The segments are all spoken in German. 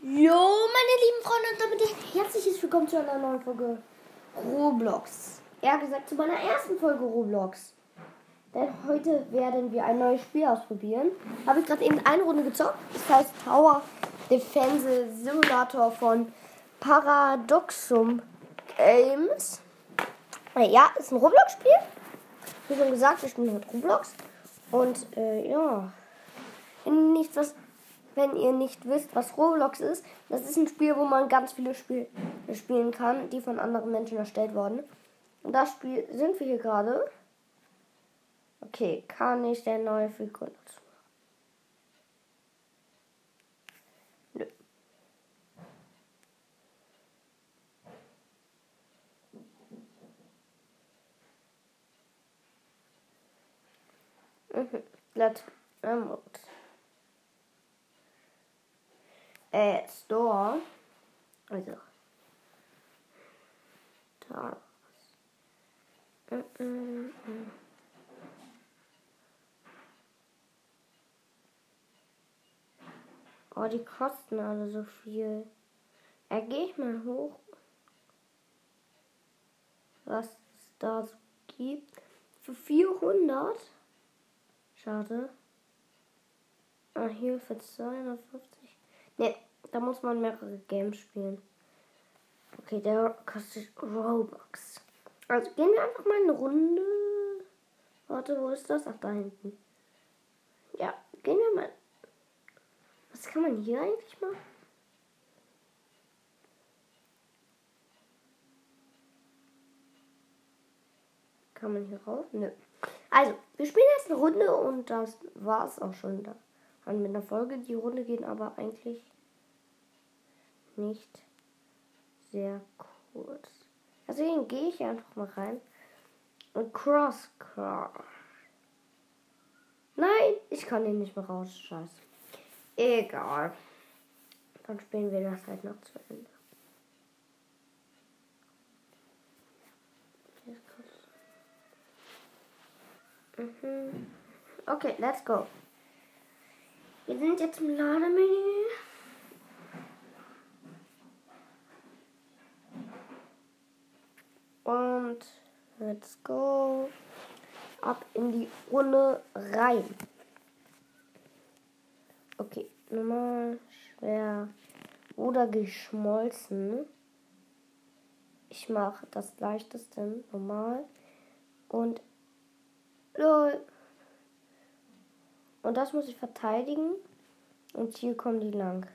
Jo, meine lieben Freunde, und damit ein herzliches Willkommen zu einer neuen Folge Roblox. Eher gesagt zu meiner ersten Folge Roblox. Denn heute werden wir ein neues Spiel ausprobieren. Habe ich gerade eben eine Runde gezockt. Das heißt Tower Defense Simulator von Paradoxum Games. Ja, ist ein Roblox-Spiel. Wie schon gesagt, wir spielen mit Roblox. Und äh, ja, wenn ihr nicht was wenn ihr nicht wisst, was Roblox ist, das ist ein Spiel, wo man ganz viele Spiele spielen kann, die von anderen Menschen erstellt wurden. Und das Spiel sind wir hier gerade. Okay, kann ich der neue Figur dazu? Nö. Mhm. Let remote. Äh, Store. Also. Da. Mm, mm, mm. Oh, die kosten alle so viel. Ja, geh ich mal hoch. Was es da so gibt. Für 400. Schade. Ah, hier für 250. Ne, da muss man mehrere Games spielen. Okay, der kostet Robux. Also gehen wir einfach mal eine Runde. Warte, wo ist das? Ach, da hinten. Ja, gehen wir mal. Was kann man hier eigentlich machen? Kann man hier raus? Nö. Also, wir spielen jetzt eine Runde und das war's auch schon da. An mit einer Folge. Die Runde geht aber eigentlich nicht sehr kurz. Deswegen gehe ich einfach mal rein. Und Crosscar. Nein, ich kann den nicht mehr raus. Scheiße. Egal. Dann spielen wir das halt noch zu Ende. Mhm. Okay, let's go. Wir sind jetzt im Lademenü. Und let's go. Ab in die Runde rein. Okay, normal, schwer oder geschmolzen. Ich mache das leichteste normal und lol. Und das muss ich verteidigen. Und hier kommen die lang.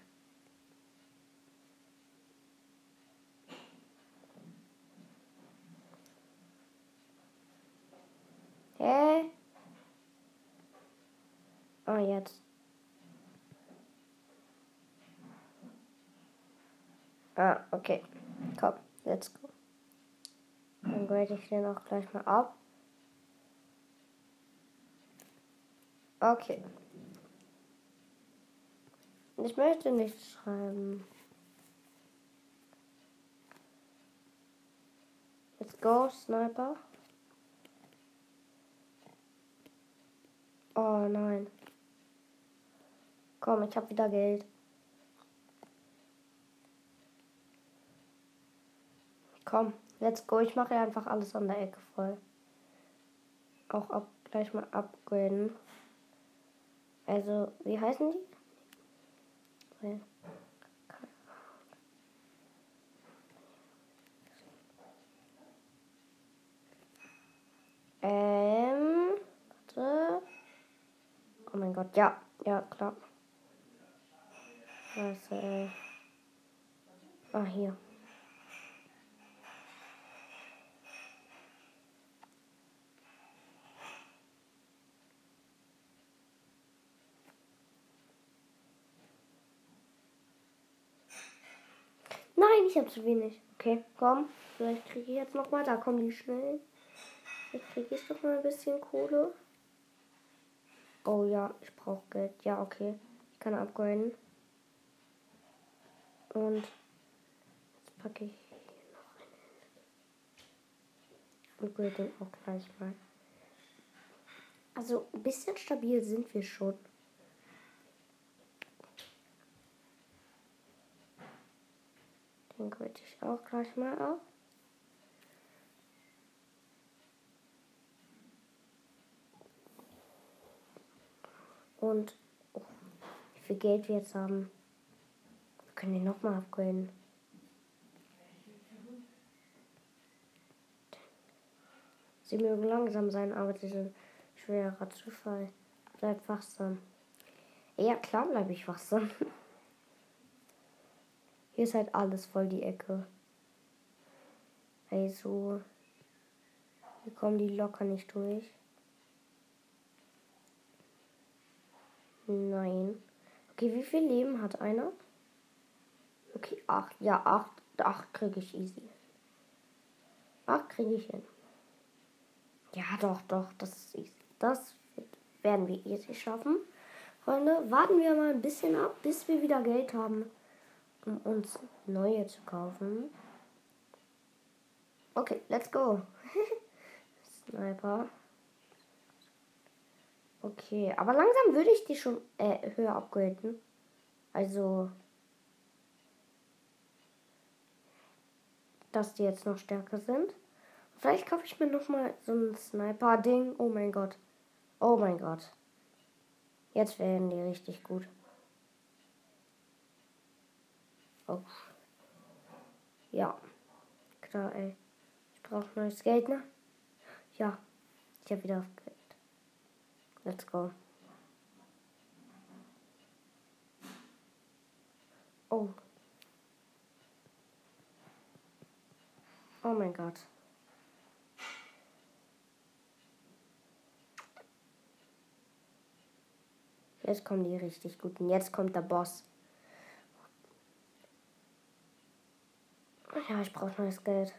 Hä? Ah, jetzt. Ah, okay. Komm, let's go. Dann grade ich den auch gleich mal ab. Okay. Ich möchte nicht schreiben. Let's go, Sniper. Oh nein. Komm, ich hab wieder Geld. Komm, let's go. Ich mache einfach alles an der Ecke voll. Auch ab, gleich mal upgraden. Also, wie heißen die? Ähm, warte. Oh mein Gott, ja, ja, klar. Scheiße, ey. Ah, hier. Nein, ich habe zu wenig. Okay, komm. Vielleicht kriege ich jetzt noch mal. Da kommen die schnell. Vielleicht kriege ich doch mal ein bisschen Kohle. Oh ja, ich brauche Geld. Ja, okay. Ich kann upgraden. Und jetzt packe ich hier noch einen. Und grade den auch gleich mal. Also ein bisschen stabil sind wir schon. Den grade ich auch gleich mal ab. Und oh, wie viel Geld wir jetzt haben. Wir können den nochmal upgraden. Sie mögen langsam sein, aber sie sind schwerer Zufall. Bleib wachsam. Ja, klar bleibe ich wachsam. Hier ist halt alles voll die Ecke. Also, hier kommen die locker nicht durch. Nein. Okay, wie viel Leben hat einer? Okay, acht. Ja, acht. Acht kriege ich easy. Acht kriege ich hin. Ja, doch, doch. Das ist. Das werden wir easy schaffen. Freunde, warten wir mal ein bisschen ab, bis wir wieder Geld haben, um uns neue zu kaufen. Okay, let's go. Sniper. Okay, aber langsam würde ich die schon äh, höher upgraden. Also, dass die jetzt noch stärker sind. Vielleicht kaufe ich mir noch mal so ein Sniper-Ding. Oh mein Gott. Oh mein Gott. Jetzt werden die richtig gut. Oh. Ja. Klar, ey. Ich brauche neues Geld, ne? Ja. Ich habe wieder Geld. Let's go. Oh. Oh mein Gott. Jetzt kommen die richtig guten. Jetzt kommt der Boss. Ja, ich brauche neues Geld.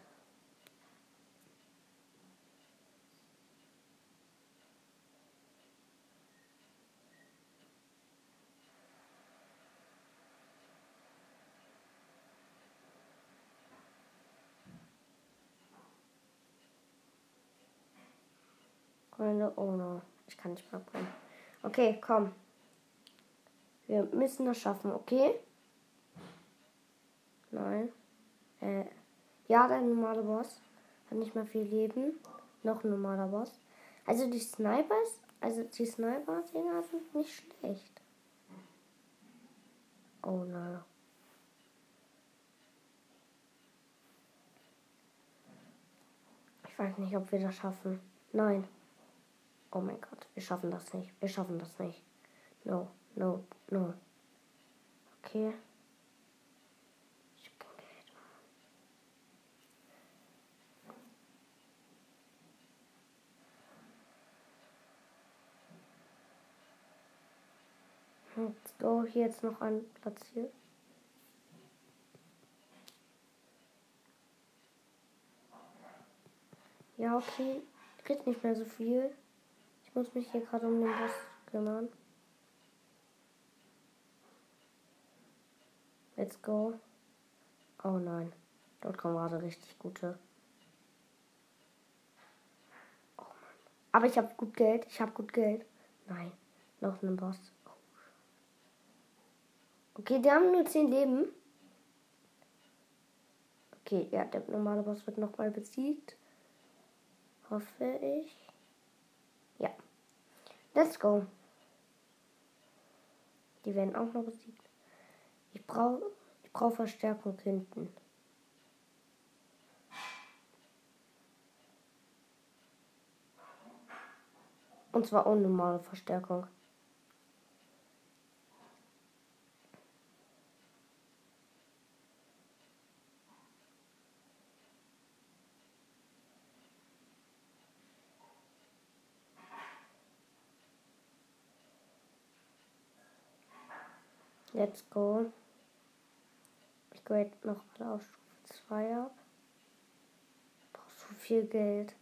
Freunde, oh. Ich kann nicht mehr bringen. Okay, komm. Wir müssen das schaffen, okay? Nein. Äh, ja, der normale Boss hat nicht mehr viel Leben. Noch ein normaler Boss. Also die Snipers, also die Sniper-Dinger sind nicht schlecht. Oh nein. Ich weiß nicht, ob wir das schaffen. Nein. Oh mein Gott, wir schaffen das nicht. Wir schaffen das nicht. No, no, no. Okay. Ich hab kein Geld. Go. Hier jetzt noch ein Platz hier. Ja, okay. Kriegt nicht mehr so viel. Ich muss mich hier gerade um den Boss kümmern. Let's go. Oh nein. Dort kommen gerade richtig gute. Oh Mann. Aber ich habe gut Geld. Ich habe gut Geld. Nein. Noch einen Boss. Okay, die haben nur 10 Leben. Okay, ja, der normale Boss wird nochmal besiegt. Hoffe ich. Ja. Let's go. Die werden auch noch besiegt. Ich brauche ich brauch Verstärkung hinten. Und zwar ohne normale Verstärkung. Let's go. Ich grade noch alle auf Stufe 2 ab. Brauchst so viel Geld.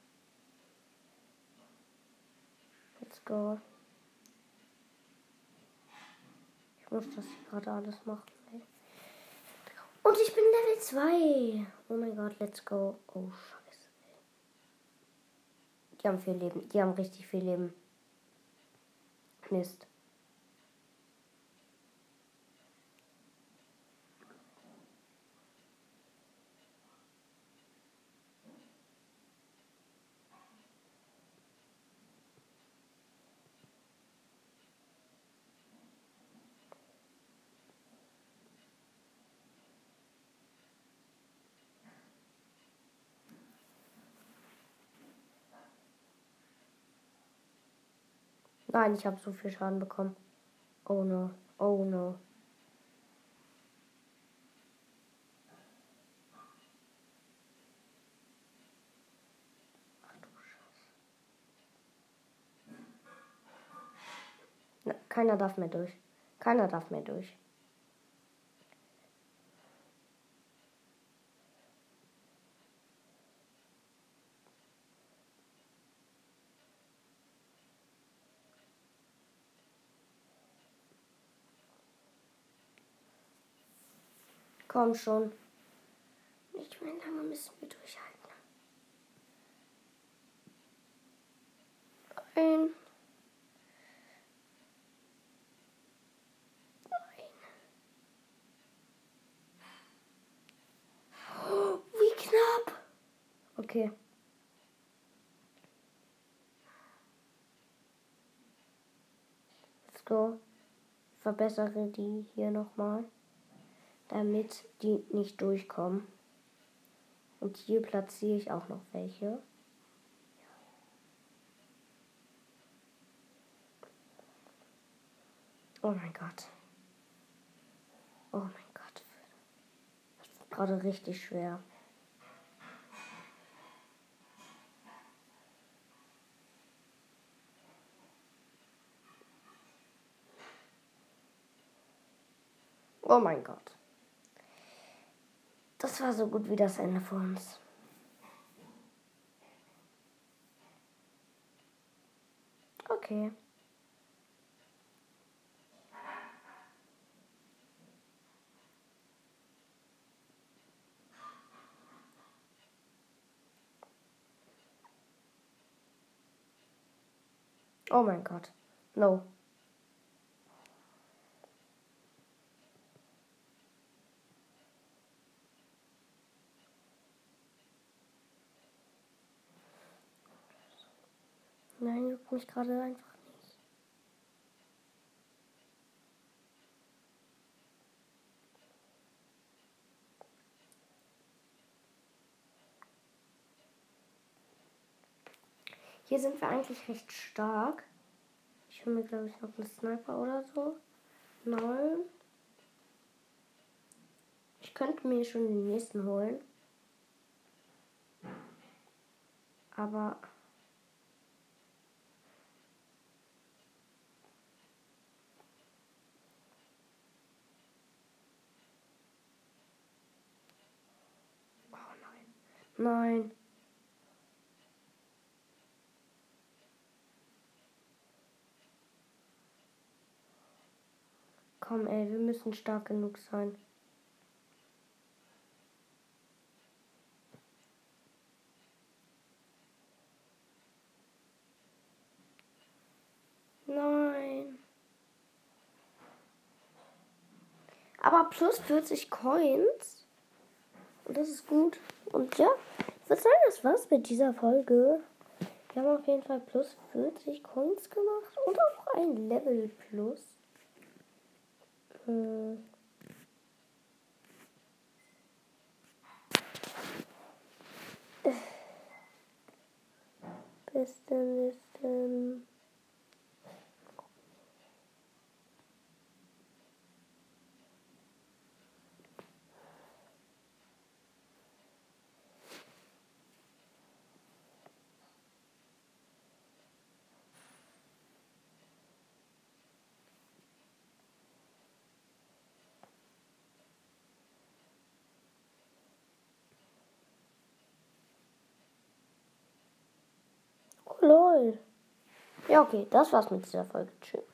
Let's go. Ich muss das gerade alles machen. Und ich bin Level 2. Oh mein Gott, let's go. Oh, scheiße. Die haben viel Leben. Die haben richtig viel Leben. Mist. Nein, ich habe so viel Schaden bekommen. Oh no. Oh no. Keiner darf mehr durch. Keiner darf mehr durch. Komm schon. Nicht mehr lange müssen wir durchhalten. Ein. Nein. Oh, wie knapp. Okay. Let's go. Ich verbessere die hier nochmal damit die nicht durchkommen. Und hier platziere ich auch noch welche. Oh mein Gott. Oh mein Gott. Das ist gerade richtig schwer. Oh mein Gott. Das war so gut wie das Ende für uns. Okay. Oh mein Gott. No. Nein, juckt mich gerade einfach nicht. Hier sind wir eigentlich recht stark. Ich hole mir, glaube ich, noch einen Sniper oder so. Nein. Ich könnte mir schon den nächsten holen. Aber Nein. Komm, ey, wir müssen stark genug sein. Nein. Aber plus 40 Coins. Das ist gut. Und ja, ich würde sagen, das war's mit dieser Folge. Wir haben auf jeden Fall plus 40 Coins gemacht und auch ein Level plus. Äh bis dann, bis dann. Lol. Ja, okay, das war's mit dieser Folge. Tschüss.